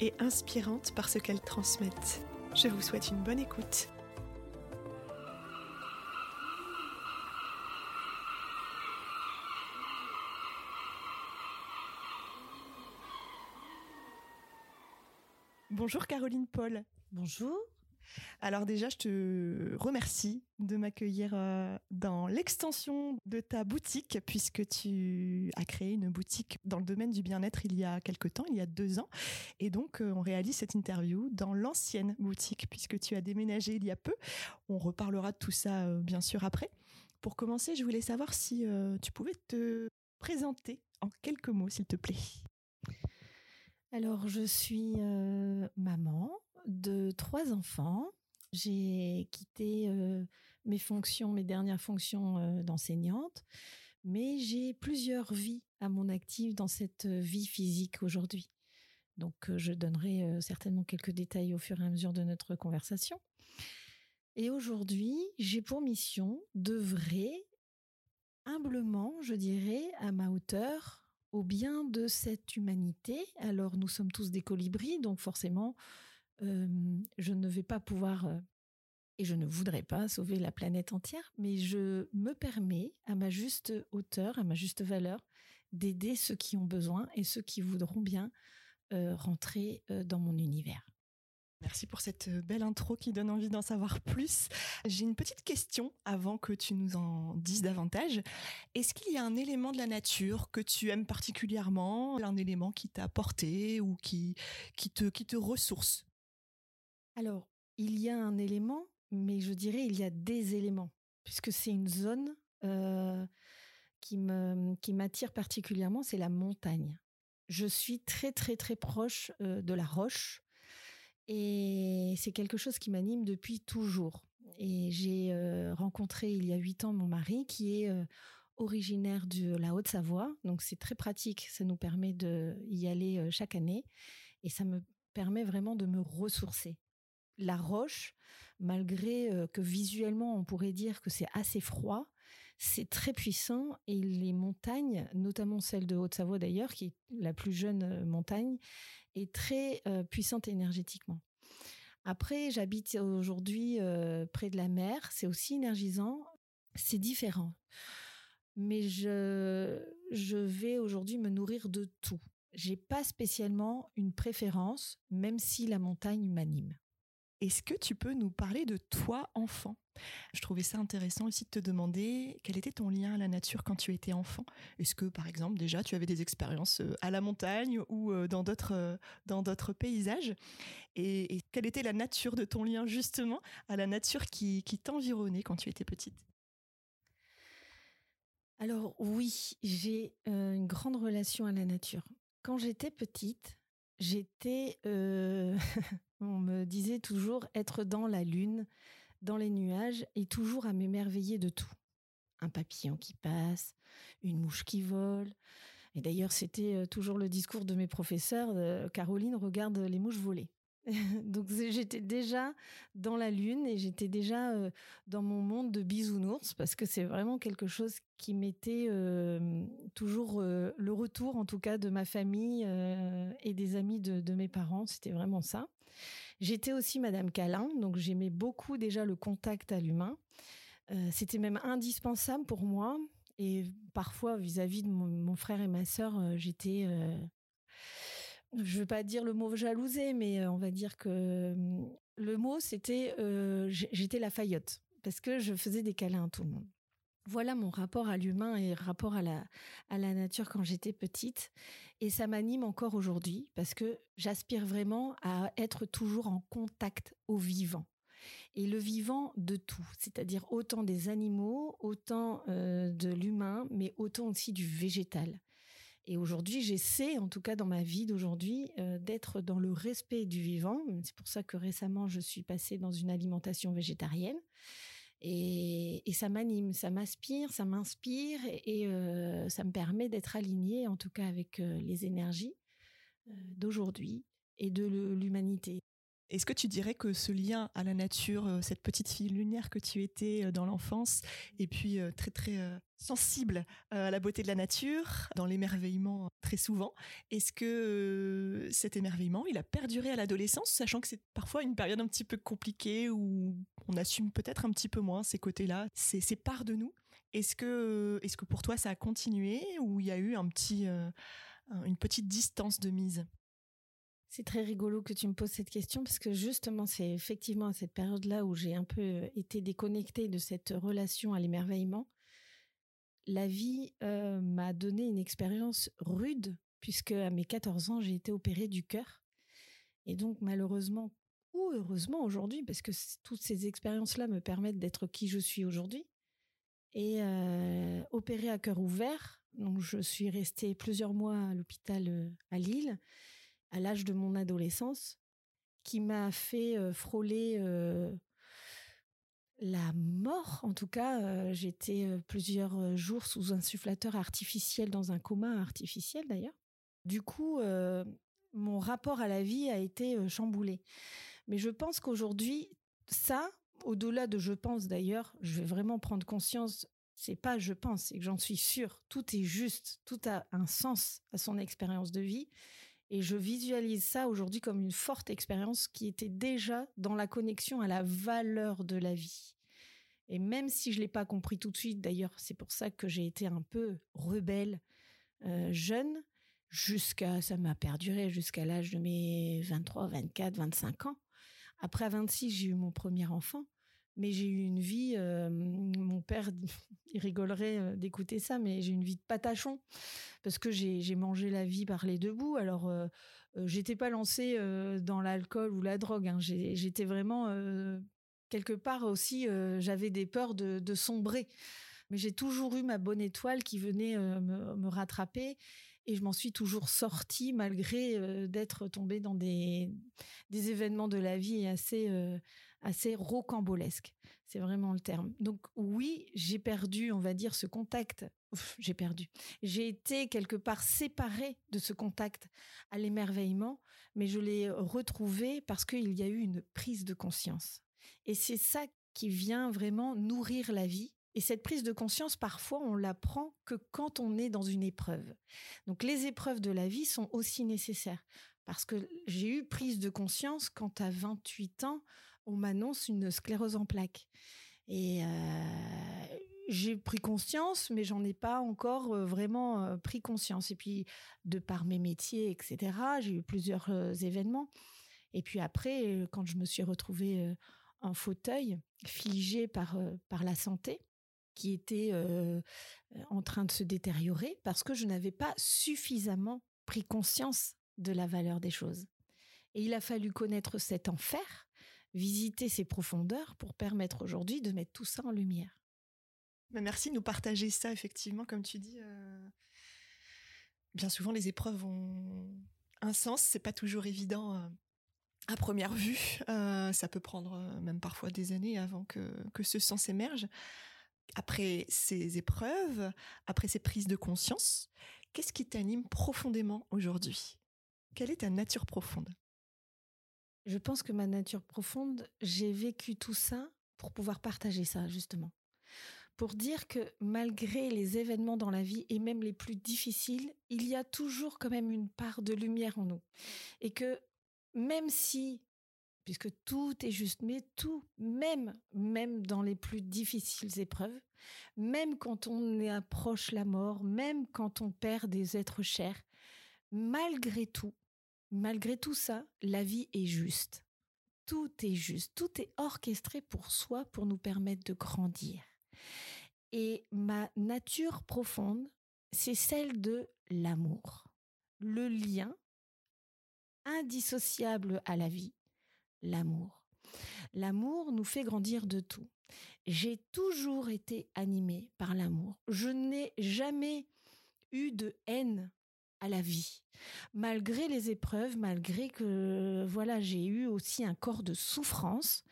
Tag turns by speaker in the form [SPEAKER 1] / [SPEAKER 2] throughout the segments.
[SPEAKER 1] et inspirantes par ce qu'elles transmettent. Je vous souhaite une bonne écoute. Bonjour Caroline Paul.
[SPEAKER 2] Bonjour.
[SPEAKER 1] Alors déjà, je te remercie de m'accueillir euh, dans l'extension de ta boutique, puisque tu as créé une boutique dans le domaine du bien-être il y a quelque temps, il y a deux ans. Et donc, euh, on réalise cette interview dans l'ancienne boutique, puisque tu as déménagé il y a peu. On reparlera de tout ça, euh, bien sûr, après. Pour commencer, je voulais savoir si tu pouvais te présenter en quelques mots, s'il te plaît.
[SPEAKER 2] Alors, je suis maman de trois enfants. J'ai quitté mes fonctions, mes dernières fonctions d'enseignante, mais j'ai plusieurs vies à mon actif dans cette vie physique aujourd'hui. Donc, je donnerai certainement quelques détails au fur et à mesure de notre conversation. Et aujourd'hui, j'ai pour mission d'œuvrer humblement, je dirais, à ma hauteur, au bien de cette humanité. Alors, nous sommes tous des colibris, donc forcément, je ne vais pas pouvoir et je ne voudrais pas sauver la planète entière, mais je me permets, à ma juste hauteur, à ma juste valeur, d'aider ceux qui ont besoin et ceux qui voudront bien rentrer dans mon univers.
[SPEAKER 1] Merci pour cette belle intro qui donne envie d'en savoir plus. J'ai une petite question avant que tu nous en dises davantage. Est-ce qu'il y a un élément de la nature que tu aimes particulièrement, un élément qui t'a apporté ou qui, qui, te, qui te ressource?
[SPEAKER 2] Alors, il y a un élément, mais je dirais il y a des éléments, puisque c'est une zone qui m'attire particulièrement, c'est la montagne. Je suis très très très proche de la roche et c'est quelque chose qui m'anime depuis toujours. Et j'ai rencontré il y a huit ans mon mari qui est originaire de la Haute-Savoie, donc c'est très pratique. Ça nous permet de y aller chaque année et ça me permet vraiment de me ressourcer. La roche, malgré que visuellement on pourrait dire que c'est assez froid, c'est très puissant et les montagnes, notamment celle de Haute-Savoie d'ailleurs, qui est la plus jeune montagne, est très puissante énergétiquement. Après, j'habite aujourd'hui près de la mer, c'est aussi énergisant, c'est différent. Mais je, je vais aujourd'hui me nourrir de tout. J'ai pas spécialement une préférence, même si la montagne m'anime.
[SPEAKER 1] Est-ce que tu peux nous parler de toi enfant? Je trouvais ça intéressant aussi de te demander quel était ton lien à la nature quand tu étais enfant. Est-ce que par exemple déjà tu avais des expériences euh, à la montagne ou euh, dans d'autres euh, dans d'autres paysages? Et, quelle était la nature de ton lien justement à la nature qui, qui t'environnait quand tu étais petite?
[SPEAKER 2] Alors oui, j'ai une grande relation à la nature. Quand j'étais petite, j'étais On me disait toujours être dans la lune, dans les nuages et toujours à m'émerveiller de tout. Un papillon qui passe, une mouche qui vole. Et d'ailleurs, c'était euh, toujours le discours de mes professeurs. Euh, Caroline regarde les mouches voler. Donc j'étais déjà dans la lune et j'étais déjà euh, dans mon monde de bisounours parce que c'est vraiment quelque chose qui m'était toujours le retour en tout cas de ma famille et des amis de mes parents. C'était vraiment ça. J'étais aussi Madame Calin, donc j'aimais beaucoup déjà le contact à l'humain. Euh, c'était même indispensable pour moi. Et parfois, vis-à-vis de mon, frère et ma sœur, euh, j'étais, euh, je ne veux pas dire le mot jalousée, mais on va dire que le mot, c'était, j'étais la faillotte, parce que je faisais des câlins à tout le monde. Voilà mon rapport à l'humain et rapport à la, à la nature quand j'étais petite. Et ça m'anime encore aujourd'hui parce que j'aspire vraiment à être toujours en contact au vivant. Et le vivant de tout, c'est-à-dire autant des animaux, autant euh, de l'humain, mais autant aussi du végétal. Et aujourd'hui, j'essaie, en tout cas dans ma vie d'aujourd'hui, euh, d'être dans le respect du vivant. C'est pour ça que récemment, je suis passée dans une alimentation végétarienne. Et, ça m'anime, ça m'aspire, ça m'inspire et, euh, ça me permet d'être alignée, en tout cas avec euh, les énergies d'aujourd'hui et de l'humanité.
[SPEAKER 1] Est-ce que tu dirais que ce lien à la nature, euh, cette petite fille lunaire que tu étais euh, dans l'enfance, et puis euh, très très sensible à la beauté de la nature, dans l'émerveillement très souvent, est-ce que cet émerveillement, il a perduré à l'adolescence, sachant que c'est parfois une période un petit peu compliquée où on assume peut-être un petit peu moins ces côtés-là, ces, ces parts de nous? Est-ce que, est-ce que pour toi ça a continué ou il y a eu un petit, une petite distance de mise?
[SPEAKER 2] C'est très rigolo que tu me poses cette question parce que justement, c'est effectivement à cette période-là où j'ai un peu euh, été déconnectée de cette relation à l'émerveillement. La vie euh, m'a donné une expérience rude puisque à mes 14 ans, j'ai été opérée du cœur. Et donc, malheureusement, ou heureusement aujourd'hui, parce que toutes ces expériences-là me permettent d'être qui je suis aujourd'hui, et euh, opérée à cœur ouvert. Donc, je suis restée plusieurs mois à l'hôpital à Lille à l'âge de mon adolescence qui m'a fait frôler la mort. En tout cas, j'étais plusieurs jours sous insufflateur artificiel dans un coma artificiel d'ailleurs. Du coup, mon rapport à la vie a été chamboulé. Mais je pense qu'aujourd'hui, ça, au-delà de je pense d'ailleurs, je vais vraiment prendre conscience. C'est pas je pense, c'est que j'en suis sûre. Tout est juste, tout a un sens à son expérience de vie. Et je visualise ça aujourd'hui comme une forte expérience qui était déjà dans la connexion à la valeur de la vie. Et même si je l'ai pas compris tout de suite, d'ailleurs, c'est pour ça que j'ai été un peu rebelle euh, jeune, jusqu'à, ça m'a perduré jusqu'à l'âge de mes 23, 24, 25 ans. Après, à 26, j'ai eu mon premier enfant mais j'ai eu une vie. Euh, mon père, rigolerait euh, d'écouter ça, mais j'ai une vie de patachon parce que j'ai mangé la vie par les deux bouts. Alors, euh, j'étais pas lancée dans l'alcool ou la drogue. Hein. J'étais vraiment quelque part aussi. J'avais des peurs de, sombrer, mais j'ai toujours eu ma bonne étoile qui venait me, rattraper. Et je m'en suis toujours sortie malgré d'être tombée dans des événements de la vie assez assez rocambolesque. C'est vraiment le terme. Donc oui, j'ai perdu, on va dire, ce contact. J'ai perdu. J'ai été quelque part séparée de ce contact à l'émerveillement, mais je l'ai retrouvé parce qu'il y a eu une prise de conscience. Et c'est ça qui vient vraiment nourrir la vie. Et cette prise de conscience, parfois, on la prend que quand on est dans une épreuve. Donc les épreuves de la vie sont aussi nécessaires. Parce que j'ai eu prise de conscience quand à 28 ans, on m'annonce une sclérose en plaques. Et euh, j'ai pris conscience, mais j'en ai pas encore euh, vraiment euh, pris conscience. Et puis, de par mes métiers, etc., j'ai eu plusieurs événements. Et puis après, quand je me suis retrouvée en fauteuil, figée par, par la santé, qui était en train de se détériorer, parce que je n'avais pas suffisamment pris conscience de la valeur des choses. Et il a fallu connaître cet enfer visiter ces profondeurs pour permettre aujourd'hui de mettre tout ça en lumière.
[SPEAKER 1] merci de nous partager ça, effectivement, comme tu dis. Euh, bien souvent, les épreuves ont un sens, c'est pas toujours évident euh, à première vue. Euh, ça peut prendre même parfois des années avant que, que ce sens émerge. Après ces épreuves, après ces prises de conscience, qu'est-ce qui t'anime profondément aujourd'hui? Quelle est ta nature profonde?
[SPEAKER 2] Je pense que ma nature profonde, j'ai vécu tout ça pour pouvoir partager ça, justement. Pour dire que malgré les événements dans la vie, et même les plus difficiles, il y a toujours quand même une part de lumière en nous. Et que même si, puisque tout est juste, mais tout, même, même dans les plus difficiles épreuves, même quand on approche la mort, même quand on perd des êtres chers, malgré tout, Malgré tout ça, la vie est juste. Tout est juste, tout est orchestré pour soi pour nous permettre de grandir. Et ma nature profonde, c'est celle de l'amour. Le lien indissociable à la vie, l'amour. L'amour nous fait grandir de tout. J'ai toujours été animée par l'amour. Je n'ai jamais eu de haine à la vie. Malgré les épreuves, malgré que voilà, j'ai eu aussi un corps de souffrance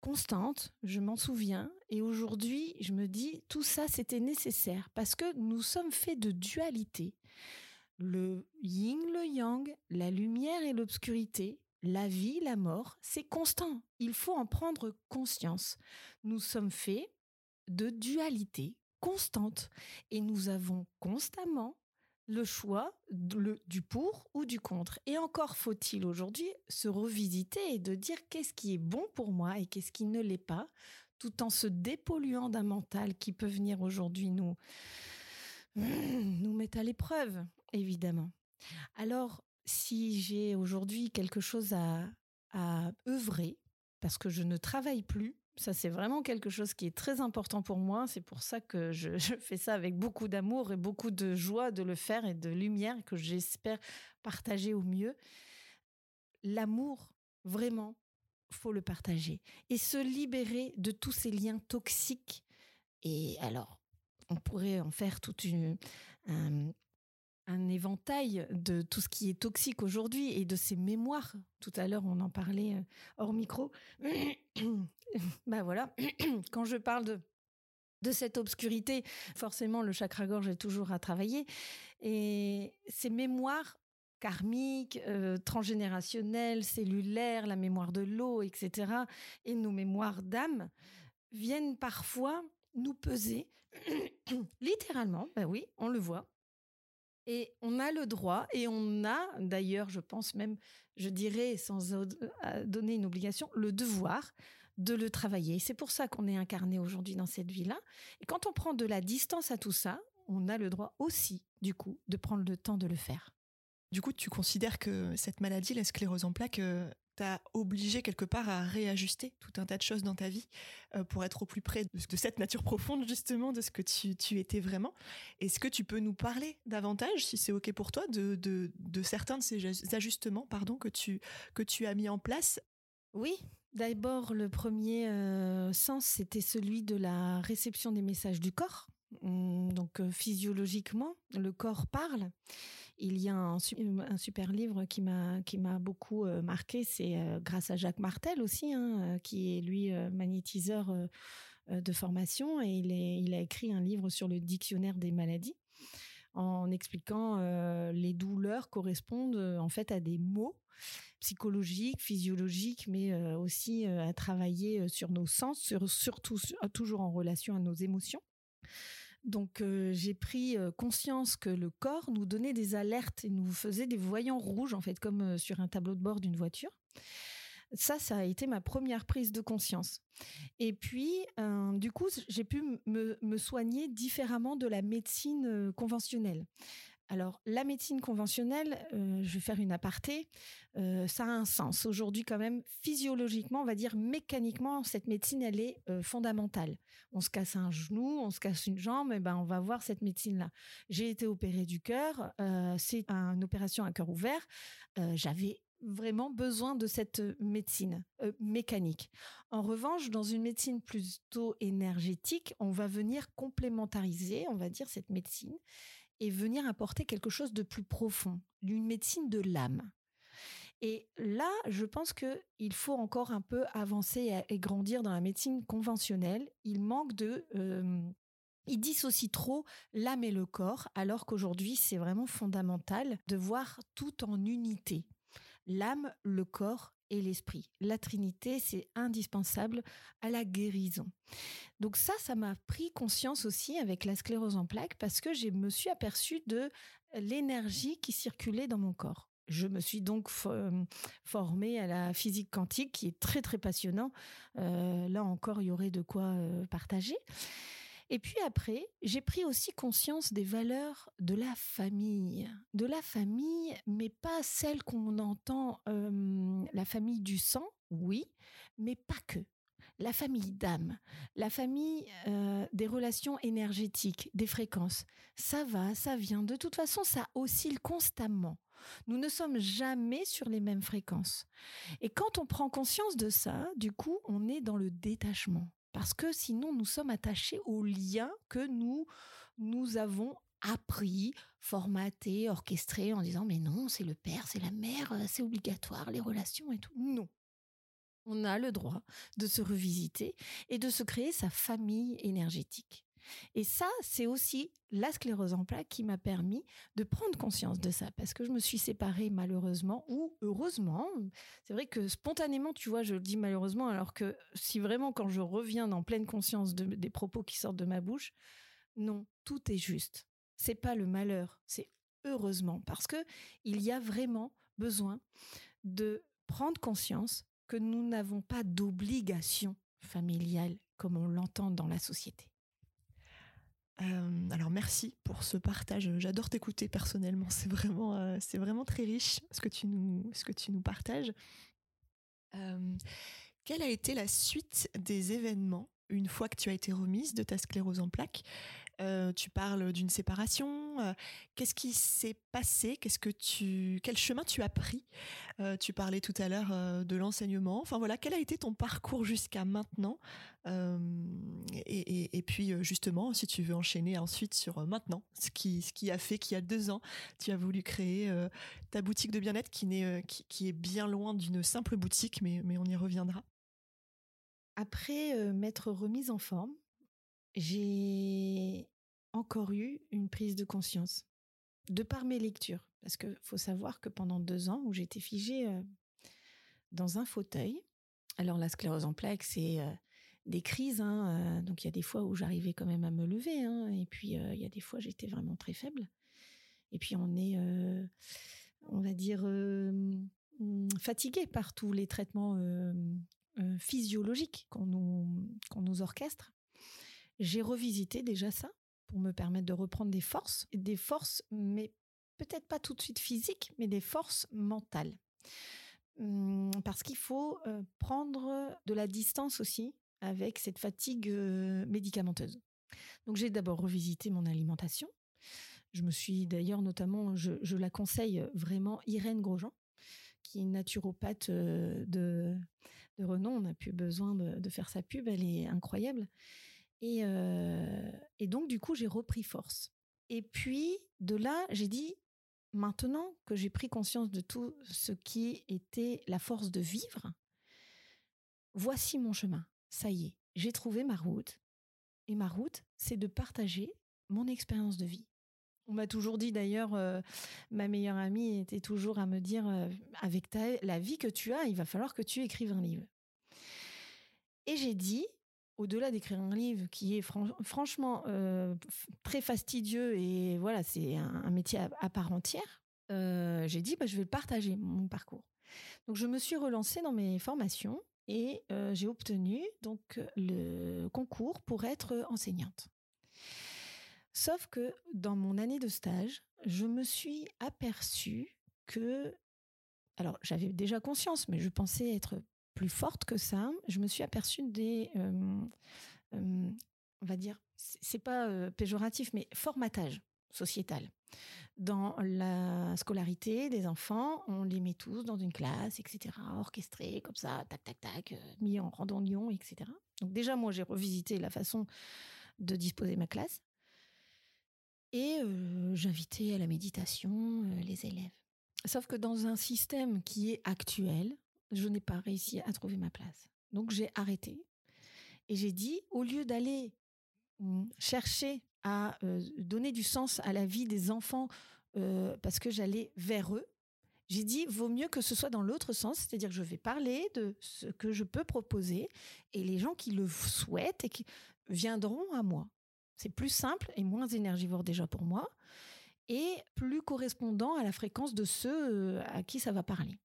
[SPEAKER 2] constante, je m'en souviens et aujourd'hui, je me dis tout ça c'était nécessaire parce que nous sommes faits de dualité. Le yin, le yang, la lumière et l'obscurité, la vie, la mort, c'est constant. Il faut en prendre conscience. Nous sommes faits de dualité constante et nous avons constamment le choix du pour ou du contre. Et encore faut-il aujourd'hui se revisiter et de dire qu'est-ce qui est bon pour moi et qu'est-ce qui ne l'est pas, tout en se dépolluant d'un mental qui peut venir aujourd'hui nous, nous mettre à l'épreuve, évidemment. Alors, si j'ai aujourd'hui quelque chose à, à œuvrer, parce que je ne travaille plus, ça, c'est vraiment quelque chose qui est très important pour moi. C'est pour ça que je, fais ça avec beaucoup d'amour et beaucoup de joie de le faire et de lumière que j'espère partager au mieux. L'amour, vraiment, faut le partager et se libérer de tous ces liens toxiques. Et alors, on pourrait en faire toute une, un éventail de tout ce qui est toxique aujourd'hui et de ces mémoires. Tout à l'heure, on en parlait euh, hors micro. bah voilà, quand je parle de de cette obscurité, forcément le chakra gorge est toujours à travailler et ces mémoires karmiques, euh, transgénérationnelles, cellulaires, la mémoire de l'eau, etc. et nos mémoires d'âme viennent parfois nous peser littéralement, bah oui, on le voit, et on a le droit, et on a d'ailleurs, je pense même, je dirais, sans euh, donner une obligation, le devoir de le travailler. C'est pour ça qu'on est incarné aujourd'hui dans cette vie-là. Et quand on prend de la distance à tout ça, on a le droit aussi, du coup, de prendre le temps de le faire.
[SPEAKER 1] Du coup, tu considères que cette maladie, la sclérose en plaques, euh, t'a obligé quelque part à réajuster tout un tas de choses dans ta vie euh, pour être au plus près de, cette nature profonde justement de ce que tu, étais vraiment. Est-ce que tu peux nous parler davantage, si c'est ok pour toi, de, certains de ces ajustements pardon, que, tu, que tu as mis en place?
[SPEAKER 2] Oui, d'abord le premier euh, sens, c'était celui de la réception des messages du corps. Hum, donc euh, physiologiquement, le corps parle il y a un, super livre qui m'a qui m'a beaucoup euh, marqué, c'est euh, grâce à Jacques Martel aussi, hein, euh, qui est lui magnétiseur de formation et il, a écrit un livre sur le dictionnaire des maladies en expliquant les douleurs correspondent en fait à des mots psychologiques, physiologiques, mais aussi à travailler sur nos sens, surtout toujours en relation à nos émotions. Donc euh, j'ai pris euh, conscience que le corps nous donnait des alertes et nous faisait des voyants rouges en fait comme euh, sur un tableau de bord d'une voiture. Ça, ça a été ma première prise de conscience. Et puis, du coup, j'ai pu me, me, soigner différemment de la médecine conventionnelle. Alors, la médecine conventionnelle, euh, je vais faire une aparté, euh, ça a un sens. Aujourd'hui, quand même, physiologiquement, on va dire mécaniquement, cette médecine, elle est euh, fondamentale. On se casse un genou, on se casse une jambe, et eh ben on va voir cette médecine-là. J'ai été opérée du cœur, c'est une opération à cœur ouvert. J'avais vraiment besoin de cette médecine mécanique. En revanche, dans une médecine plutôt énergétique, on va venir complémentariser, on va dire, cette médecine et venir apporter quelque chose de plus profond, d'une médecine de l'âme. Et là, je pense que il faut encore un peu avancer et grandir dans la médecine conventionnelle. Il manque de il dissocie trop l'âme et le corps, alors qu'aujourd'hui, c'est vraiment fondamental de voir tout en unité. L'âme, le corps et l'esprit. La Trinité, c'est indispensable à la guérison. Donc ça, ça m'a pris conscience aussi avec la sclérose en plaques parce que je me suis aperçue de l'énergie qui circulait dans mon corps. Je me suis donc euh, formée à la physique quantique, qui est très très passionnant. Euh, là encore, il y aurait de quoi euh, partager. Et puis après, j'ai pris aussi conscience des valeurs de la famille. De la famille, mais pas celle qu'on entend, la famille du sang, oui, mais pas que. La famille d'âme, la famille des relations énergétiques, des fréquences. Ça va, ça vient. De toute façon, ça oscille constamment. Nous ne sommes jamais sur les mêmes fréquences. Et quand on prend conscience de ça, du coup, on est dans le détachement parce que sinon nous sommes attachés aux liens que nous nous avons appris, formaté, orchestré en disant mais non, c'est le père, c'est la mère, euh, c'est obligatoire, les relations et tout. Non. On a le droit de se revisiter et de se créer sa famille énergétique. Et ça, c'est aussi la sclérose en plaques qui m'a permis de prendre conscience de ça, parce que je me suis séparée malheureusement ou heureusement. C'est vrai que spontanément, tu vois, je le dis malheureusement, alors que si vraiment quand je reviens en pleine conscience des propos qui sortent de ma bouche, non, tout est juste. C'est pas le malheur, c'est heureusement, parce que il y a vraiment besoin de prendre conscience que nous n'avons pas d'obligation familiale comme on l'entend dans la société.
[SPEAKER 1] Euh, alors merci pour ce partage. J'adore t'écouter personnellement. C'est vraiment, euh, c'est vraiment très riche ce que tu nous, ce que tu nous partages. Euh, quelle a été la suite des événements une fois que tu as été remise de ta sclérose en plaques? Euh, tu parles d'une séparation. Euh, qu'est-ce qui s'est passé? Qu'est-ce que tu, quel chemin tu as pris? Euh, Tu parlais tout à l'heure de l'enseignement. Enfin voilà, quel a été ton parcours jusqu'à maintenant? Et, puis justement, si tu veux enchaîner ensuite sur maintenant, ce qui, ce qui a fait qu'il y a deux ans, tu as voulu créer ta boutique de bien-être qui, n'est, qui, est bien loin d'une simple boutique, mais, mais on y reviendra.
[SPEAKER 2] Après m'être remise en forme, j'ai encore eu une prise de conscience de par mes lectures. Parce qu'il faut savoir que pendant deux ans où j'étais figée dans un fauteuil, alors la sclérose en plaques, c'est des crises. Hein, donc il y a des fois où j'arrivais quand même à me lever. Hein, et puis il y a des fois j'étais vraiment très faible. Et puis on est, on va dire, fatigué par tous les traitements physiologiques qu'on nous, qu'on nous orchestre j'ai revisité déjà ça pour me permettre de reprendre des forces, des forces, mais peut-être pas tout de suite physiques, mais des forces mentales. Hum, parce qu'il faut prendre de la distance aussi avec cette fatigue médicamenteuse. Donc j'ai d'abord revisité mon alimentation. Je me suis d'ailleurs notamment, je, la conseille vraiment, Irène Grosjean, qui est naturopathe de, renom. On n'a plus besoin de, faire sa pub, elle est incroyable. Et, donc, du coup, j'ai repris force. Et puis, de là, j'ai dit, maintenant que j'ai pris conscience de tout ce qui était la force de vivre, voici mon chemin. Ça y est, j'ai trouvé ma route. Et ma route, c'est de partager mon expérience de vie. On m'a toujours dit d'ailleurs, ma meilleure amie était toujours à me dire, avec ta, la vie que tu as, il va falloir que tu écrives un livre. Et j'ai dit, au-delà d'écrire un livre qui est franchement euh, très fastidieux et voilà, c'est un, métier à, part entière, euh, j'ai dit bah, je vais partager mon parcours. Donc je me suis relancée dans mes formations et euh, j'ai obtenu donc le concours pour être enseignante. Sauf que dans mon année de stage, je me suis aperçue que alors j'avais déjà conscience, mais je pensais être plus forte que ça, je me suis aperçue des, euh, euh, on va dire, c'est pas euh, péjoratif, mais formatage sociétal. Dans la scolarité des enfants, on les met tous dans une classe, etc., orchestrés comme ça, tac, tac, tac, mis en randonnion, etc. Donc déjà, moi, j'ai revisité la façon de disposer ma classe. Et j'invitais à la méditation les élèves. Sauf que dans un système qui est actuel, je n'ai pas réussi à trouver ma place. Donc j'ai arrêté et j'ai dit, au lieu d'aller mmh, chercher à euh, donner du sens à la vie des enfants euh, parce que j'allais vers eux, j'ai dit, vaut mieux que ce soit dans l'autre sens, c'est-à-dire je vais parler de ce que je peux proposer et les gens qui le souhaitent et qui viendront à moi. C'est plus simple et moins énergivore déjà pour moi et plus correspondant à la fréquence de ceux euh, à qui ça va parler.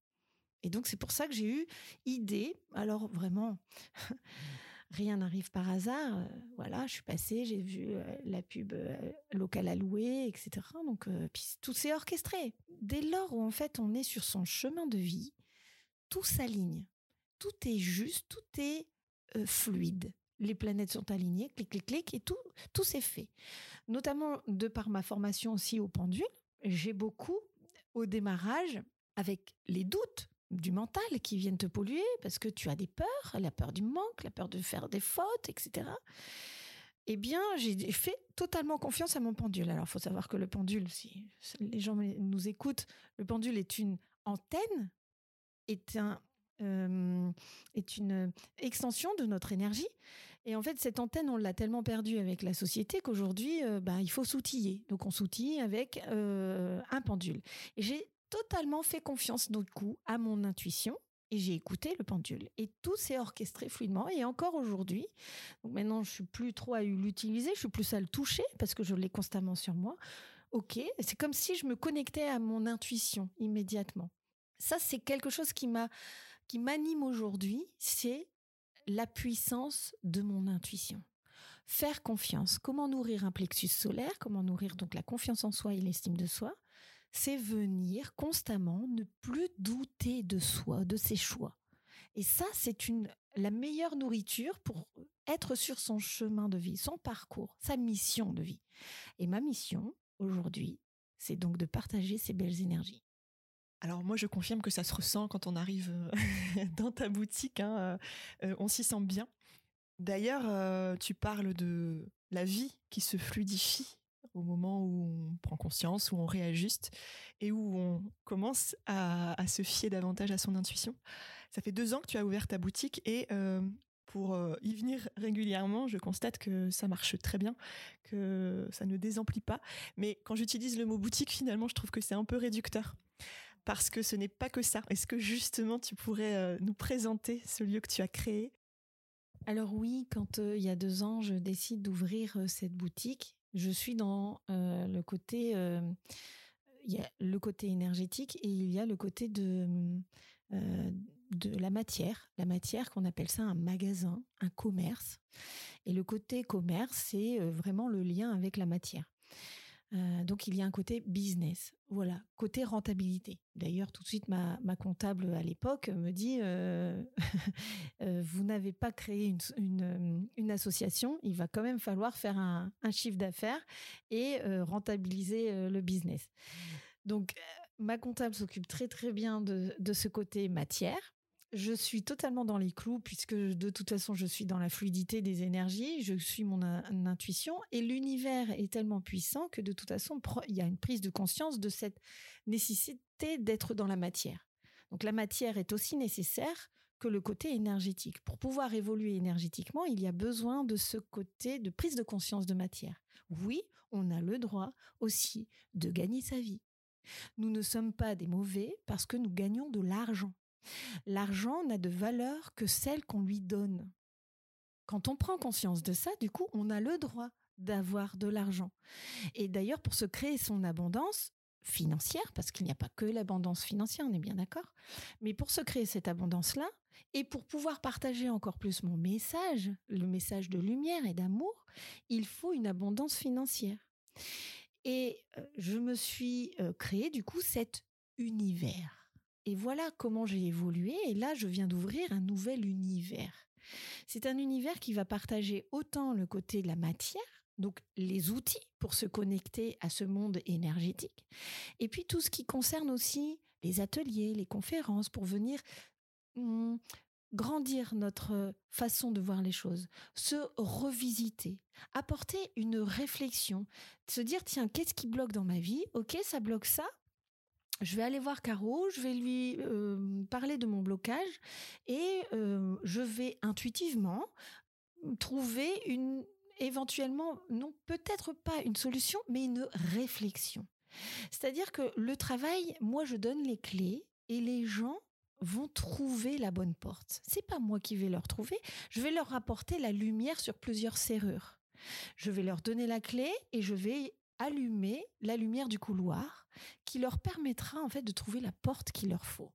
[SPEAKER 2] Et donc, c'est pour ça que j'ai eu idée. Alors, vraiment, rien n'arrive par hasard. Euh, voilà, je suis passée, j'ai vu euh, la pub euh, locale à louer, etc. Donc, tout s'est orchestré. Dès lors où, en fait, on est sur son chemin de vie, tout s'aligne. Tout est juste, tout est fluide. Les planètes sont alignées, clic, clic, clic, et tout, tout s'est fait. Notamment de par ma formation aussi au pendule, j'ai beaucoup, au démarrage, avec les doutes du mental qui viennent te polluer parce que tu as des peurs, la peur du manque, la peur de faire des fautes, etc. eh bien, j'ai fait totalement confiance à mon pendule. Alors, faut savoir que le pendule, si les gens nous écoutent, le pendule est une antenne, est, un, est une extension de notre énergie. Et en fait, cette antenne, on l'a tellement perdue avec la société qu'aujourd'hui, euh, bah, il faut s'outiller. Donc, on s'outille avec euh, un pendule. Et j'ai totalement fait confiance, du coup, à mon intuition et j'ai écouté le pendule. Et tout s'est orchestré fluidement. Et encore aujourd'hui, donc maintenant je suis plus trop à l'utiliser, je suis plus à le toucher parce que je l'ai constamment sur moi. Ok, c'est comme si je me connectais à mon intuition immédiatement. Ça, c'est quelque chose qui m'a, qui m'anime aujourd'hui, c'est la puissance de mon intuition. Faire confiance. Comment nourrir un plexus solaire? Comment nourrir donc la confiance en soi et l'estime de soi? C'est venir constamment ne plus douter de soi, de ses choix. Et ça, c'est une la meilleure nourriture pour être sur son chemin de vie, son parcours, sa mission de vie. Et ma mission aujourd'hui, c'est donc de partager ces belles énergies.
[SPEAKER 1] Alors moi, je confirme que ça se ressent quand on arrive euh, dans ta boutique. Hein, euh, euh, on s'y sent bien. D'ailleurs, tu parles de la vie qui se fluidifie au moment où on prend conscience, où on réajuste et où on commence à, se fier davantage à son intuition. Ça fait deux ans que tu as ouvert ta boutique et euh, pour euh, y venir régulièrement, je constate que ça marche très bien, que ça ne désemplit pas. Mais quand j'utilise le mot boutique, finalement, je trouve que c'est un peu réducteur. Parce que ce n'est pas que ça. Est-ce que justement tu pourrais euh, nous présenter ce lieu que tu as créé?
[SPEAKER 2] Alors oui, quand il y a deux ans, je décide d'ouvrir cette boutique, je suis dans le côté, il y a le côté énergétique et il y a le côté de de la matière, la matière qu'on appelle ça un magasin, un commerce. Et le côté commerce, c'est vraiment le lien avec la matière. Euh, donc il y a un côté business, voilà, côté rentabilité. D'ailleurs, tout de suite, ma, comptable à l'époque me dit euh, euh, Vous n'avez pas créé une, association, il va quand même falloir faire un, chiffre d'affaires et rentabiliser le business. Donc, ma comptable s'occupe très très bien de ce côté matière je suis totalement dans les clous puisque de toute façon je suis dans la fluidité des énergies, je suis mon intuition et l'univers est tellement puissant que de toute façon il y a une prise de conscience de cette nécessité d'être dans la matière. Donc la matière est aussi nécessaire que le côté énergétique. Pour pouvoir évoluer énergétiquement, il y a besoin de ce côté de prise de conscience de matière. Oui, on a le droit aussi de gagner sa vie. Nous ne sommes pas des mauvais parce que nous gagnons de l'argent. L'argent n'a de valeur que celle qu'on lui donne. Quand on prend conscience de ça, du coup, on a le droit d'avoir de l'argent. Et d'ailleurs, pour se créer son abondance financière, parce qu'il n'y a pas que l'abondance financière, on est bien d'accord, mais pour se créer cette abondance-là, et pour pouvoir partager encore plus mon message, le message de lumière et d'amour, il faut une abondance financière. Et euh, je me suis euh, créé du coup cet univers et voilà comment j'ai évolué. Et là, je viens d'ouvrir un nouvel univers. C'est un univers qui va partager autant le côté de la matière, donc les outils pour se connecter à ce monde énergétique, et puis tout ce qui concerne aussi les ateliers, les conférences, pour venir hmm, grandir notre façon de voir les choses, se revisiter, apporter une réflexion, se dire tiens, qu'est-ce qui bloque dans ma vie? Ok, ça bloque ça, je vais aller voir Caro, je vais lui euh, parler de mon blocage et euh, je vais intuitivement trouver une éventuellement non peut-être pas une solution mais une réflexion. C'est-à-dire que le travail, moi je donne les clés et les gens vont trouver la bonne porte. C'est pas moi qui vais leur trouver, je vais leur apporter la lumière sur plusieurs serrures. Je vais leur donner la clé et je vais allumer la lumière du couloir qui leur permettra en fait de trouver la porte qu'il leur faut.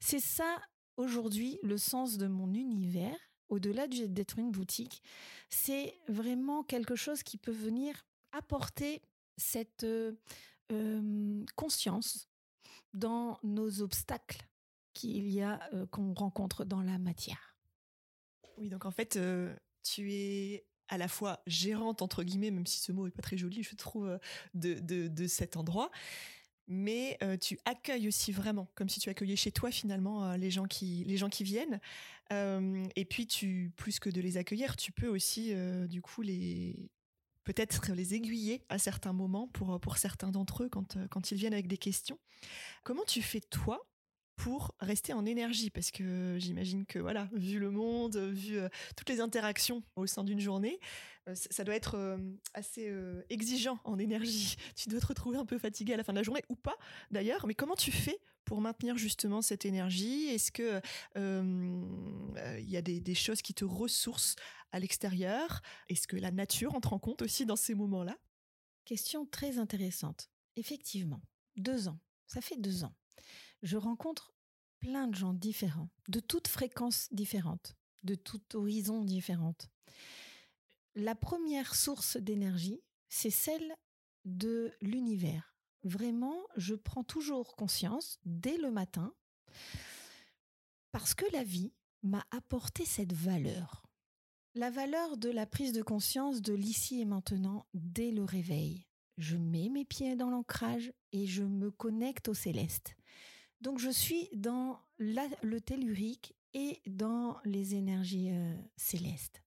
[SPEAKER 2] C'est ça aujourd'hui le sens de mon univers, au-delà d'être une boutique, c'est vraiment quelque chose qui peut venir apporter cette euh, euh, conscience dans nos obstacles qu'il y a euh, qu'on rencontre dans la matière.
[SPEAKER 1] Oui, donc en fait, tu es à la fois gérante entre guillemets, même si ce mot est pas très joli, je trouve, de, de, cet endroit. mais tu accueilles aussi vraiment, comme si tu accueillais chez toi finalement les gens qui les gens qui viennent. et puis tu, plus que de les accueillir, tu peux aussi du coup les peut-être les aiguiller à certains moments pour pour certains d'entre eux quand quand ils viennent avec des questions. Comment tu fais toi pour rester en énergie parce que j'imagine que voilà, vu le monde, vu euh, toutes les interactions au sein d'une journée, euh, ça doit être euh, assez exigeant en énergie. Tu dois te retrouver un peu fatigué à la fin de la journée ou pas d'ailleurs, mais comment tu fais pour maintenir justement cette énergie? Est-ce que il y a des, des, choses qui te ressourcent à l'extérieur? Est-ce que la nature entre en compte aussi dans ces moments-là?
[SPEAKER 2] Question très intéressante. Effectivement, deux ans. Ça fait deux ans je rencontre plein de gens différents, de toutes fréquences différentes, de tout horizon différentes. La première source d'énergie, c'est celle de l'univers. Vraiment, je prends toujours conscience dès le matin parce que la vie m'a apporté cette valeur. La valeur de la prise de conscience de l'ici et maintenant dès le réveil. Je mets mes pieds dans l'ancrage et je me connecte au céleste. Donc je suis dans le tellurique et dans les énergies euh, célestes.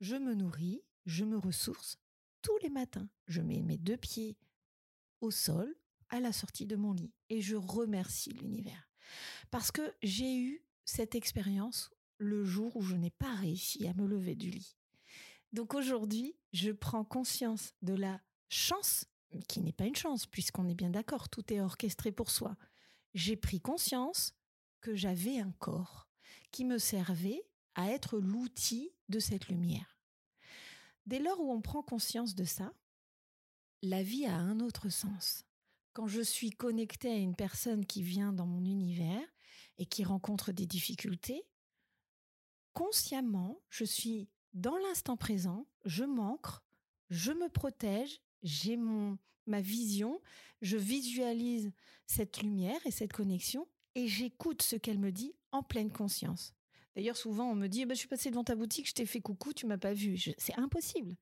[SPEAKER 2] Je me nourris, je me ressource tous les matins. Je mets mes deux pieds au sol à la sortie de mon lit et je remercie l'univers parce que j'ai eu cette expérience le jour où je n'ai pas réussi à me lever du lit. Donc aujourd'hui, je prends conscience de la chance, qui n'est pas une chance puisqu'on est bien d'accord, tout est orchestré pour soi, j'ai pris conscience que j'avais un corps qui me servait à être l'outil de cette lumière. Dès lors où on prend conscience de ça, la vie a un autre sens. Quand je suis connectée à une personne qui vient dans mon univers et qui rencontre des difficultés, consciemment, je suis dans l'instant présent, je m'ancre, je me protège, j'ai mon ma vision, je visualise cette lumière et cette connexion et j'écoute ce qu'elle me dit en pleine conscience. D'ailleurs, souvent, on me dit, bah, je suis passé devant ta boutique, je t'ai fait coucou, tu m'as pas vu. C'est impossible.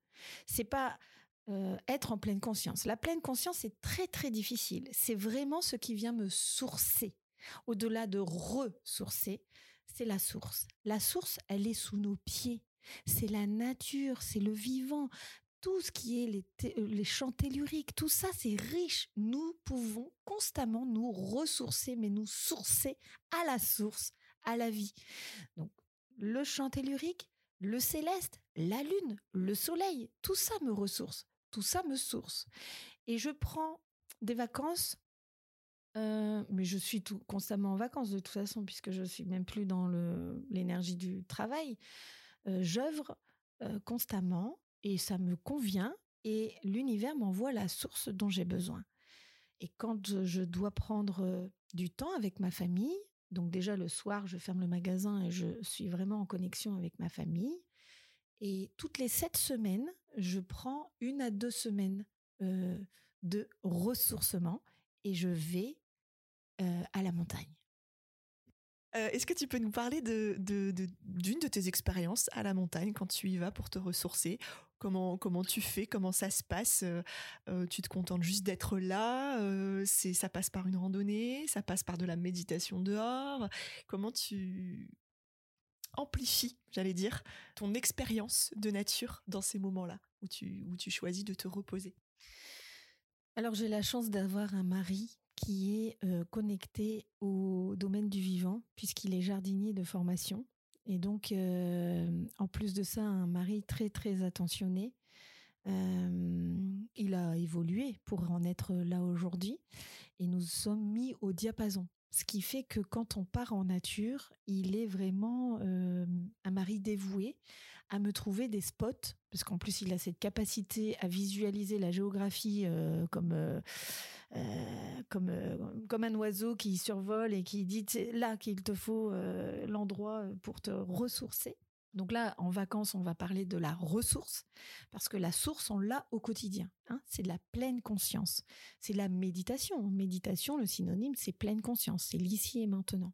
[SPEAKER 2] C'est pas euh, être en pleine conscience. La pleine conscience, c'est très, très difficile. C'est vraiment ce qui vient me sourcer. Au-delà de ressourcer, c'est la source. La source, elle est sous nos pieds. C'est la nature, c'est le vivant tout ce qui est les, euh, les champs telluriques, tout ça, c'est riche. Nous pouvons constamment nous ressourcer, mais nous sourcer à la source, à la vie. Donc, le champ tellurique, le céleste, la lune, le soleil, tout ça me ressource, tout ça me source. Et je prends des vacances, euh, mais je suis tout, constamment en vacances de toute façon, puisque je suis même plus dans l'énergie du travail. Euh, j'œuvre constamment et ça me convient et l'univers m'envoie la source dont j'ai besoin. Et quand je dois prendre euh, du temps avec ma famille, donc déjà le soir, je ferme le magasin et je suis vraiment en connexion avec ma famille. Et toutes les sept semaines, je prends une à deux semaines euh, de ressourcement et je vais euh, à la montagne.
[SPEAKER 1] Est-ce que tu peux nous parler d'une de, de, tes expériences à la montagne quand tu y vas pour te ressourcer? Comment, comment tu fais? Comment ça se passe? Euh, euh, Tu te contentes juste d'être là? Euh, Ça passe par une randonnée? Ça passe par de la méditation dehors? Comment tu amplifies, j'allais dire, ton expérience de nature dans ces moments-là où tu, où tu choisis de te reposer?
[SPEAKER 2] Alors j'ai la chance d'avoir un mari qui est connecté au domaine du vivant puisqu'il est jardinier de formation. Et donc, en plus de ça, un mari très très attentionné. Il a évolué pour en être là aujourd'hui et nous sommes mis au diapason. Ce qui fait que quand on part en nature, il est vraiment un mari dévoué à me trouver des spots, parce qu'en plus il a cette capacité à visualiser la géographie comme comme, euh, comme un oiseau qui survole et qui dit c'est là qu'il te faut euh, l'endroit pour te ressourcer. Donc là, en vacances, on va parler de la ressource, parce que la source, on l'a au quotidien. Hein. c'est de la pleine conscience. C'est la méditation. Méditation, le synonyme, c'est pleine conscience. C'est l'ici et maintenant.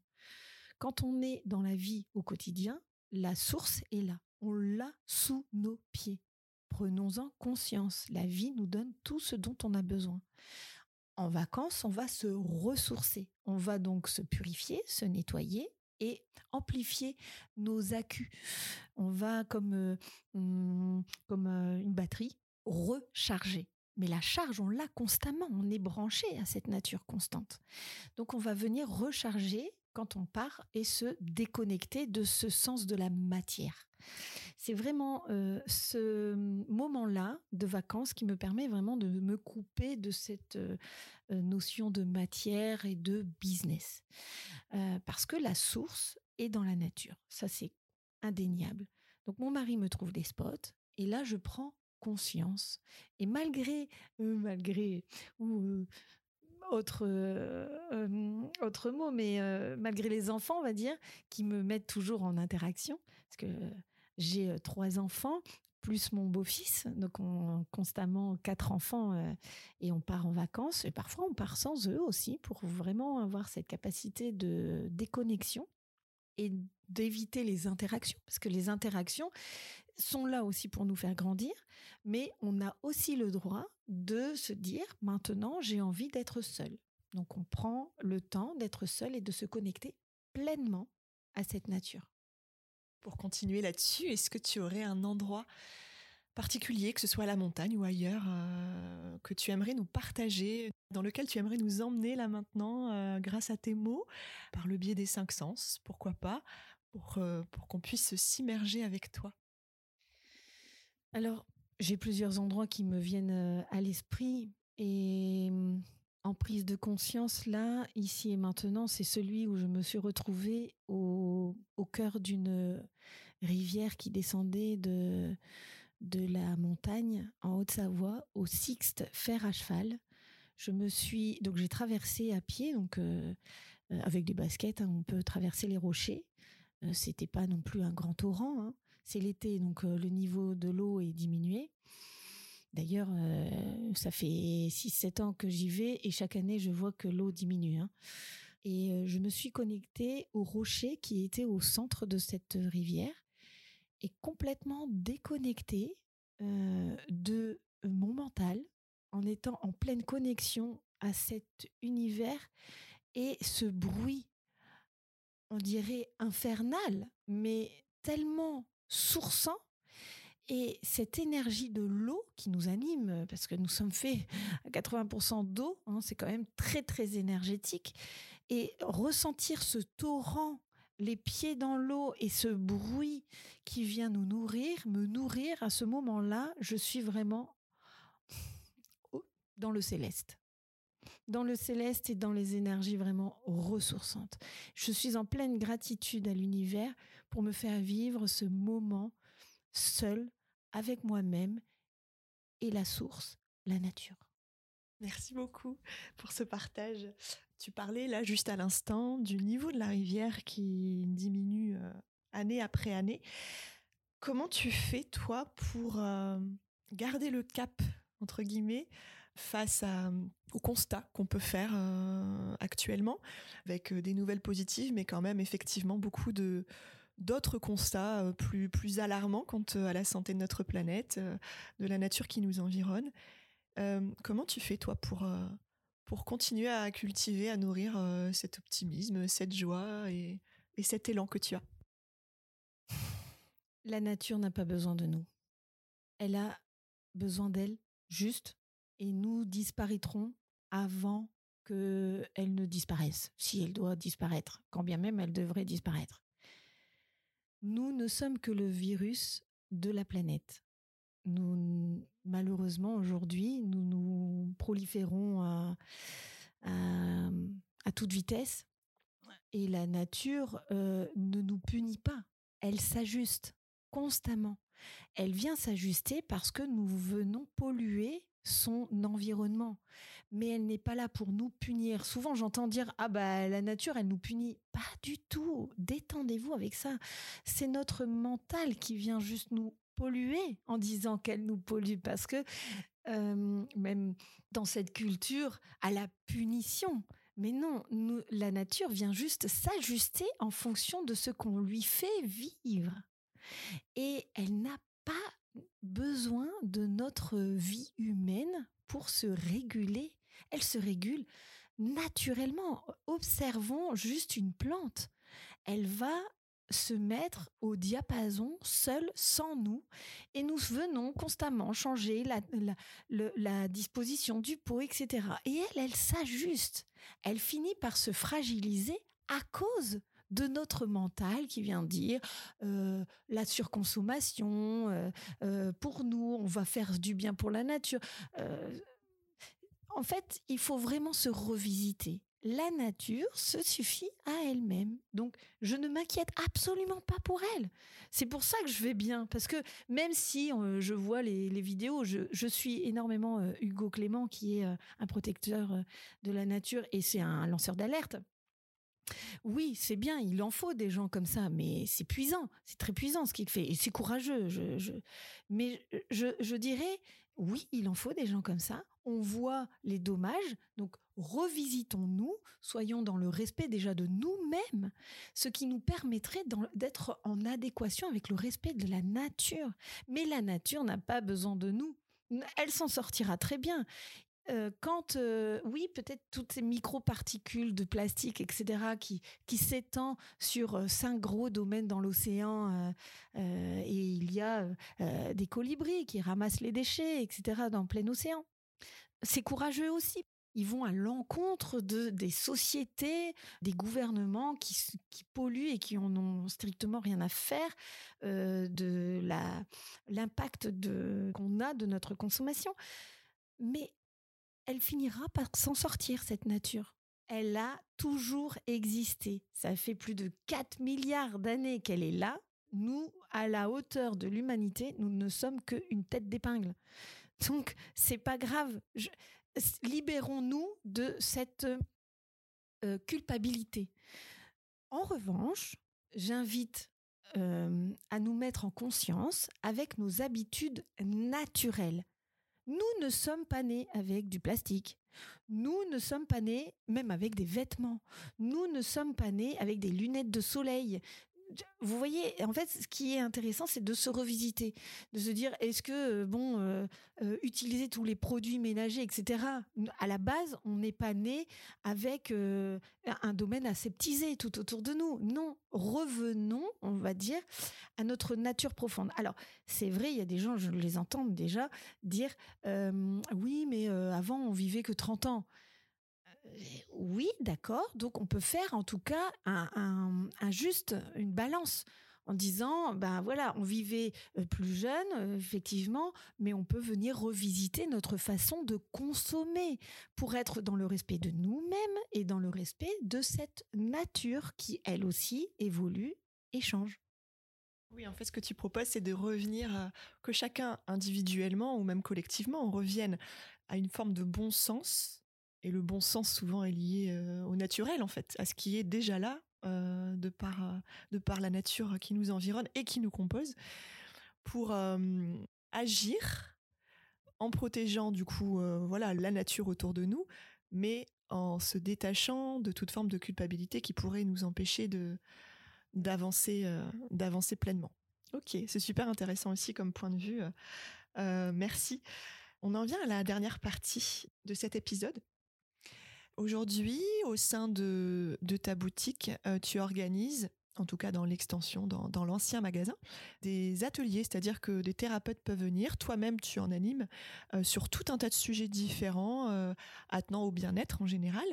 [SPEAKER 2] Quand on est dans la vie au quotidien, la source est là. On l'a sous nos pieds. Prenons-en conscience. La vie nous donne tout ce dont on a besoin en vacances, on va se ressourcer. On va donc se purifier, se nettoyer et amplifier nos accus. On va comme, euh, hum, comme euh, une batterie recharger. Mais la charge, on l'a constamment, on est branché à cette nature constante. Donc on va venir recharger quand on part et se déconnecter de ce sens de la matière. C'est vraiment euh, ce moment-là de vacances qui me permet vraiment de me couper de cette euh, euh, notion de matière et de business. parce que la source est dans la nature. Ça, c'est indéniable. Donc mon mari me trouve des spots et là, je prends conscience. Et malgré, malgré, ou autre, autre mot, mais malgré les enfants, on va dire, qui me mettent toujours en interaction, parce que j'ai trois enfants, plus mon beau-fils, donc on constamment quatre enfants et on part en vacances, et parfois on part sans eux aussi, pour vraiment avoir cette capacité de déconnexion et d'éviter les interactions, parce que les interactions sont là aussi pour nous faire grandir, mais on a aussi le droit de se dire maintenant j'ai envie d'être seul. Donc on prend le temps d'être seul et de se connecter pleinement à cette nature.
[SPEAKER 1] Pour continuer là-dessus, est-ce que tu aurais un endroit particulier, que ce soit la montagne ou ailleurs, euh, que tu aimerais nous partager, dans lequel tu aimerais nous emmener là maintenant, euh, grâce à tes mots, par le biais des cinq sens, pourquoi pas, pour, euh, pour qu'on puisse s'immerger avec toi?
[SPEAKER 2] Alors, j'ai plusieurs endroits qui me viennent à l'esprit et mmh, en prise de conscience, là, ici et maintenant, c'est celui où je me suis retrouvée au, cœur d'une rivière qui descendait de, de la montagne en Haute-Savoie au Sixte fer à cheval. Je me suis donc j'ai traversé à pied donc euh, euh, avec des baskets, hein, on peut traverser les rochers. Euh, c'était pas non plus un grand torrent. Hein. C'est l'été donc le niveau de l'eau est diminué. D'ailleurs, ça fait 6-7 ans que j'y vais et chaque année je vois que l'eau diminue. Hein. Et je me suis connectée au rocher qui était au centre de cette rivière est complètement déconnecté de mon mental en étant en pleine connexion à cet univers et ce bruit, on dirait infernal, mais tellement sourçant. Et cette énergie de l'eau qui nous anime, parce que nous sommes faits à 80% d'eau, hein, c'est quand même très très énergétique, et ressentir ce torrent les pieds dans l'eau et ce bruit qui vient nous nourrir, me nourrir, à ce moment-là, je suis vraiment dans le céleste. Dans le céleste et dans les énergies vraiment ressourçantes. Je suis en pleine gratitude à l'univers pour me faire vivre ce moment seul avec moi-même et la source, la nature.
[SPEAKER 1] Merci beaucoup pour ce partage. Tu parlais là juste à l'instant du niveau de la rivière qui diminue euh, année après année. Comment tu fais toi pour euh, garder le cap entre guillemets face au constat qu'on peut faire euh, actuellement avec des nouvelles positives mais quand même effectivement beaucoup de d'autres constats plus plus alarmants quant à la santé de notre planète, de la nature qui nous environne. comment tu fais toi pour pour continuer à cultiver, à nourrir euh, cet optimisme, cette joie et, cet élan que tu as?
[SPEAKER 2] La nature n'a pas besoin de nous. Elle a besoin d'elle juste et nous disparaîtrons avant qu'elle ne disparaisse, si elle doit disparaître, quand bien même elle devrait disparaître. Nous ne sommes que le virus de la planète. Nous, malheureusement, aujourd'hui, nous nous proliférons à, à, toute vitesse et la nature euh, ne nous punit pas. Elle s'ajuste constamment. Elle vient s'ajuster parce que nous venons polluer son environnement. Mais elle n'est pas là pour nous punir. Souvent, j'entends dire Ah, bah, la nature, elle nous punit. Pas du tout. Détendez-vous avec ça. C'est notre mental qui vient juste nous polluer en disant qu'elle nous pollue parce que même dans cette culture à la punition. Mais non, la nature vient juste s'ajuster en fonction de ce qu'on lui fait vivre. Et elle n'a pas besoin de notre vie humaine pour se réguler Elle se régule naturellement. Observons juste une plante. Elle va se mettre au diapason seule, sans nous, et nous venons constamment changer la, la, disposition du pot, etc. Et elle, elle s'ajuste. Elle finit par se fragiliser à cause de notre mental qui vient dire euh, la surconsommation, euh, euh, pour nous, on va faire du bien pour la nature. en fait, il faut vraiment se revisiter la nature se suffit à elle-même. Donc, je ne m'inquiète absolument pas pour elle. C'est pour ça que je vais bien. Parce que même si je vois les, vidéos, je, suis énormément Hugo Clément, qui est un protecteur de la nature et c'est un lanceur d'alerte. Oui, c'est bien, il en faut des gens comme ça, mais c'est puissant, c'est très puissant ce qu'il fait, et c'est courageux. Mais je dirais, oui, il en faut des gens comme ça. On voit les dommages, donc revisitons-nous, soyons dans le respect déjà de nous-mêmes, ce qui nous permettrait d'être en adéquation avec le respect de la nature. Mais la nature n'a pas besoin de nous. Elle s'en sortira très bien. Euh, quand, euh, oui, peut-être toutes ces microparticules de plastique, etc., qui, qui s'étend sur euh, cinq gros domaines dans l'océan, et il y a des colibris qui ramassent les déchets, etc., dans plein océan. C'est courageux aussi ils vont à l'encontre de des sociétés, des gouvernements qui, qui polluent et qui en ont strictement rien à faire de l'impact qu'on a de notre consommation. Mais elle finira par s'en sortir cette nature. Elle a toujours existé. Ça fait plus de 4 milliards d'années qu'elle est là. Nous, à la hauteur de l'humanité, nous ne sommes qu'une tête d'épingle. Donc, c'est pas grave. Je, libérons-nous de cette euh, culpabilité. En revanche, j'invite euh, à nous mettre en conscience avec nos habitudes naturelles. Nous ne sommes pas nés avec du plastique. Nous ne sommes pas nés même avec des vêtements. Nous ne sommes pas nés avec des lunettes de soleil vous voyez, en fait, ce qui est intéressant, c'est de se revisiter, de se dire, est-ce que, euh, bon, euh, euh, utiliser tous les produits ménagers, etc. À la base, on n'est pas né avec un domaine aseptisé tout autour de nous. Non, revenons, on va dire, à notre nature profonde. Alors, c'est vrai, il y a des gens, je les entends déjà dire, oui, mais avant, on vivait que 30 ans oui, d'accord. Donc on peut faire en tout cas un, juste, une balance en disant, ben voilà, on vivait euh, plus jeune, euh, effectivement, mais on peut venir revisiter notre façon de consommer pour être dans le respect de nous-mêmes et dans le respect de cette nature qui, elle aussi, évolue et change.
[SPEAKER 1] Oui, en fait, ce que tu proposes, c'est de revenir, à, que chacun individuellement ou même collectivement, on revienne à une forme de bon sens et le bon sens souvent est lié euh, au naturel en fait, à ce qui est déjà là euh, de par euh, de par la nature qui nous environne et qui nous compose pour agir en protégeant du coup voilà la nature autour de nous, mais en se détachant de toute forme de culpabilité qui pourrait nous empêcher de d'avancer d'avancer pleinement. Ok, c'est super intéressant aussi comme point de vue. merci. On en vient à la dernière partie de cet épisode Aujourd'hui, au sein de, ta boutique, euh, tu organises, en tout cas dans l'extension, dans, l'ancien magasin, des ateliers, c'est-à-dire que des thérapeutes peuvent venir, toi-même tu en animes, euh, sur tout un tas de sujets différents, euh, attenant au bien-être en général,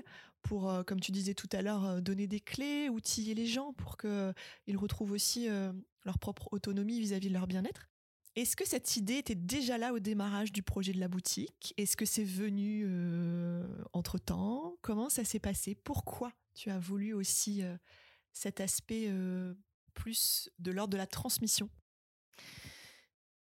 [SPEAKER 1] pour, comme tu disais tout à l'heure, donner des clés, outiller les gens pour qu'ils retrouvent aussi leur propre autonomie vis à -vis de leur bien-être. Est-ce que cette idée était déjà là au démarrage du projet de la boutique? Est-ce que c'est venu euh, entre-temps? Comment ça s'est passé? Pourquoi tu as voulu aussi euh, cet aspect euh, plus de l'ordre de la transmission?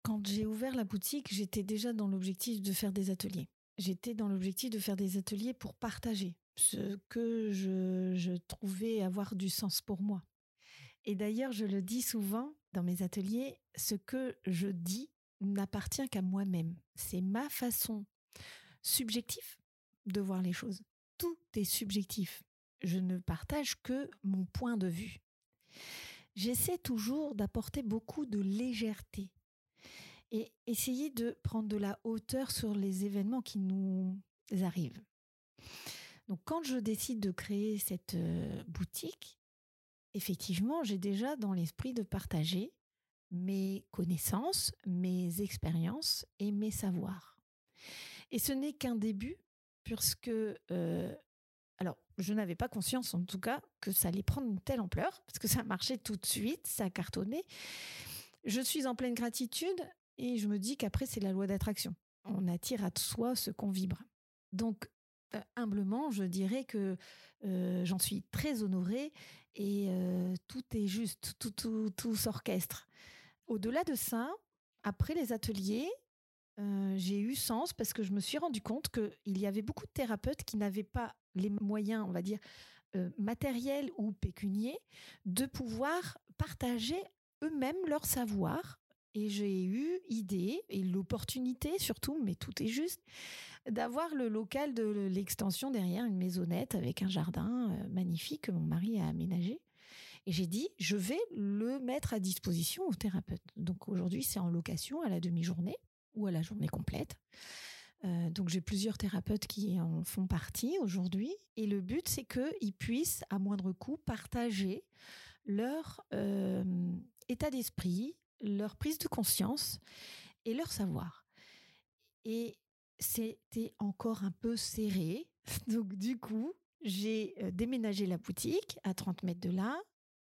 [SPEAKER 2] Quand j'ai ouvert la boutique, j'étais déjà dans l'objectif de faire des ateliers. J'étais dans l'objectif de faire des ateliers pour partager ce que je trouvais avoir du sens pour moi. Et d'ailleurs, je le dis souvent dans mes ateliers, ce que je dis n'appartient qu'à moi-même. C'est ma façon subjective de voir les choses. Tout est subjectif. Je ne partage que mon point de vue. J'essaie toujours d'apporter beaucoup de légèreté et essayer de prendre de la hauteur sur les événements qui nous arrivent. Donc quand je décide de créer cette boutique, effectivement, j'ai déjà dans l'esprit de partager mes connaissances, mes expériences et mes savoirs. Et ce n'est qu'un début, puisque, alors, je n'avais pas conscience en tout cas que ça allait prendre une telle ampleur, parce que ça marchait tout de suite, ça a cartonné. Je suis en pleine gratitude et je me dis qu'après, c'est la loi d'attraction. On attire à soi ce qu'on vibre. Donc, humblement, je dirais que j'en suis très honorée et tout est juste, tout, tout, tout s'orchestre. Au-delà de ça, après les ateliers, j'ai eu sens parce que je me suis rendu compte qu'il y avait beaucoup de thérapeutes qui n'avaient pas les moyens, on va dire, matériels ou pécuniers, de pouvoir partager eux-mêmes leur savoir. Et j'ai eu idée et l'opportunité surtout, mais tout est juste, d'avoir le local de l'extension derrière une maisonnette avec un jardin magnifique que mon mari a aménagé. Et j'ai dit, je vais le mettre à disposition aux thérapeutes. Donc aujourd'hui, c'est en location à la demi-journée ou à la journée complète. Euh, donc j'ai plusieurs thérapeutes qui en font partie aujourd'hui. Et le but, c'est qu'ils puissent, à moindre coût, partager leur euh, état d'esprit, leur prise de conscience et leur savoir. Et c'était encore un peu serré. Donc du coup, j'ai euh, déménagé la boutique à 30 mètres de là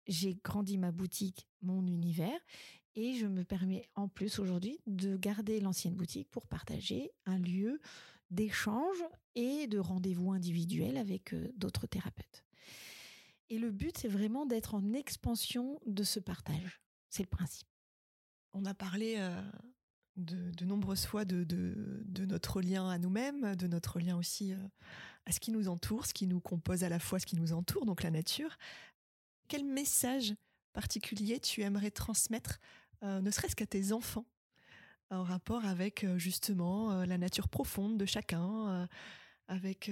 [SPEAKER 2] j'ai grandi ma boutique, mon univers, et je me permets en plus aujourd'hui de garder l'ancienne boutique pour partager un lieu d'échange et de rendez-vous individuels avec euh, d'autres thérapeutes. Et le but, c'est vraiment d'être en expansion de ce partage. C'est le principe.
[SPEAKER 1] On a parlé de, nombreuses fois de, notre lien à nous-mêmes, de notre lien aussi à ce qui nous entoure, ce qui nous compose à la fois ce qui nous entoure, donc la nature quel message particulier tu aimerais transmettre, ne serait-ce qu'à tes enfants, en rapport avec justement la nature profonde de chacun, avec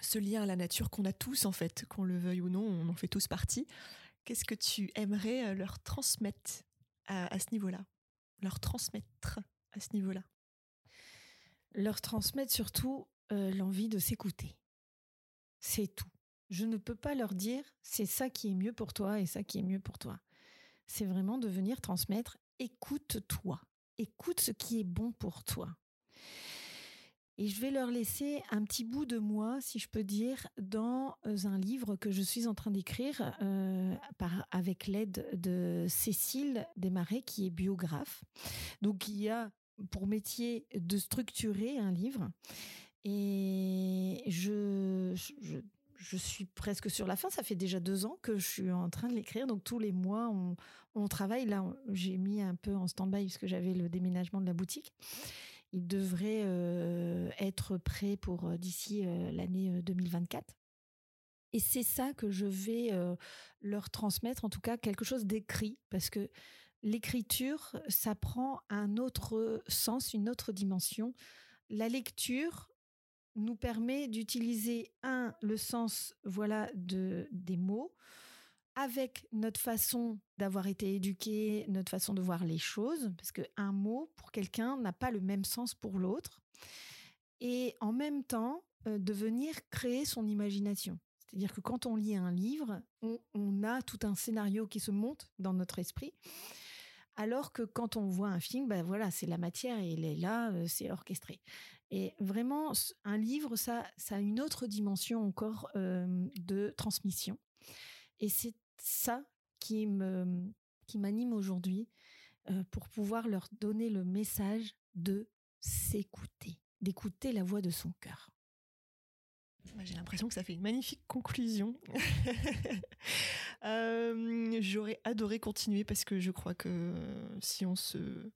[SPEAKER 1] ce lien à la nature qu'on a tous en fait, qu'on le veuille ou non, on en fait tous partie. Qu'est-ce que tu aimerais leur transmettre? À, ce niveau-là Leur transmettre à ce niveau-là
[SPEAKER 2] Leur transmettre surtout l'envie de s'écouter. C'est tout je ne peux pas leur dire c'est ça qui est mieux pour toi et ça qui est mieux pour toi. C'est vraiment de venir transmettre écoute-toi, écoute ce qui est bon pour toi. Et je vais leur laisser un petit bout de moi, si je peux dire, dans euh, un livre que je suis en train d'écrire euh, avec l'aide de Cécile Desmarais, qui est biographe. Donc, y a pour métier de structurer un livre. Et je, suis presque sur la fin. Ça fait déjà deux ans que je suis en train de l'écrire. Donc tous les mois, on, travaille. Là, j'ai mis un peu en stand-by parce que j'avais le déménagement de la boutique. Il devrait euh, être prêt pour euh, d'ici euh, l'année 2024. Et c'est ça que je vais leur transmettre, en tout cas quelque chose d'écrit, parce que l'écriture, ça prend un autre sens, une autre dimension. La lecture, nous permet d'utiliser un le sens voilà de des mots avec notre façon d'avoir été éduqué, notre façon de voir les choses parce que un mot pour quelqu'un n'a pas le même sens pour l'autre et en même temps euh, de venir créer son imagination. C'est-à-dire que quand on lit un livre, on, a tout un scénario qui se monte dans notre esprit. Alors que quand on voit un film, ben voilà, c'est la matière et elle est là, euh, c'est orchestré. Et vraiment, un livre, ça, ça a une autre dimension encore de transmission. Et c'est ça qui me qui m'anime aujourd'hui pour pouvoir leur donner le message de s'écouter, d'écouter la voix de son cœur.
[SPEAKER 1] J'ai l'impression que ça fait une magnifique conclusion. J'aurais adoré continuer parce que je crois que si on se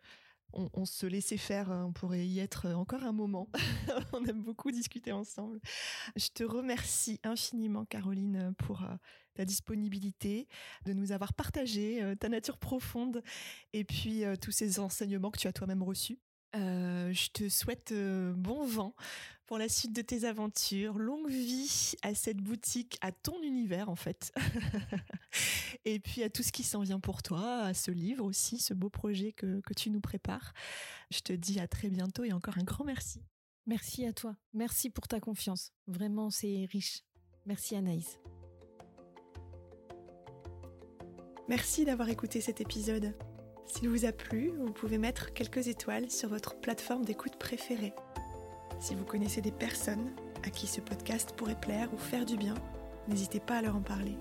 [SPEAKER 1] on, se laissait faire, on pourrait y être encore un moment. on aime beaucoup discuter ensemble. Je te remercie infiniment, Caroline, pour euh, ta disponibilité, de nous avoir partagé euh, ta nature profonde et puis euh, tous ces enseignements que tu as toi-même reçus. Je te souhaite bon vent pour la suite de tes aventures. Longue vie à cette boutique, à ton univers en fait. et puis à tout ce qui s'en vient pour toi, à ce livre aussi, ce beau projet que, que tu nous prépares. Je te dis à très bientôt et encore un grand merci.
[SPEAKER 2] Merci à toi. Merci pour ta confiance. Vraiment, c'est riche. Merci Anaïs.
[SPEAKER 1] Merci d'avoir écouté cet épisode. S'il vous a plu, vous pouvez mettre quelques étoiles sur votre plateforme d'écoute préférée. Si vous connaissez des personnes à qui ce podcast pourrait plaire ou faire du bien, n'hésitez pas à leur en parler.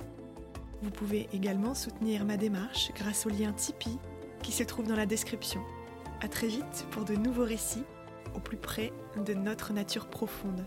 [SPEAKER 1] Vous pouvez également soutenir ma démarche grâce au lien Tipeee qui se trouve dans la description. A très vite pour de nouveaux récits au plus près de notre nature profonde.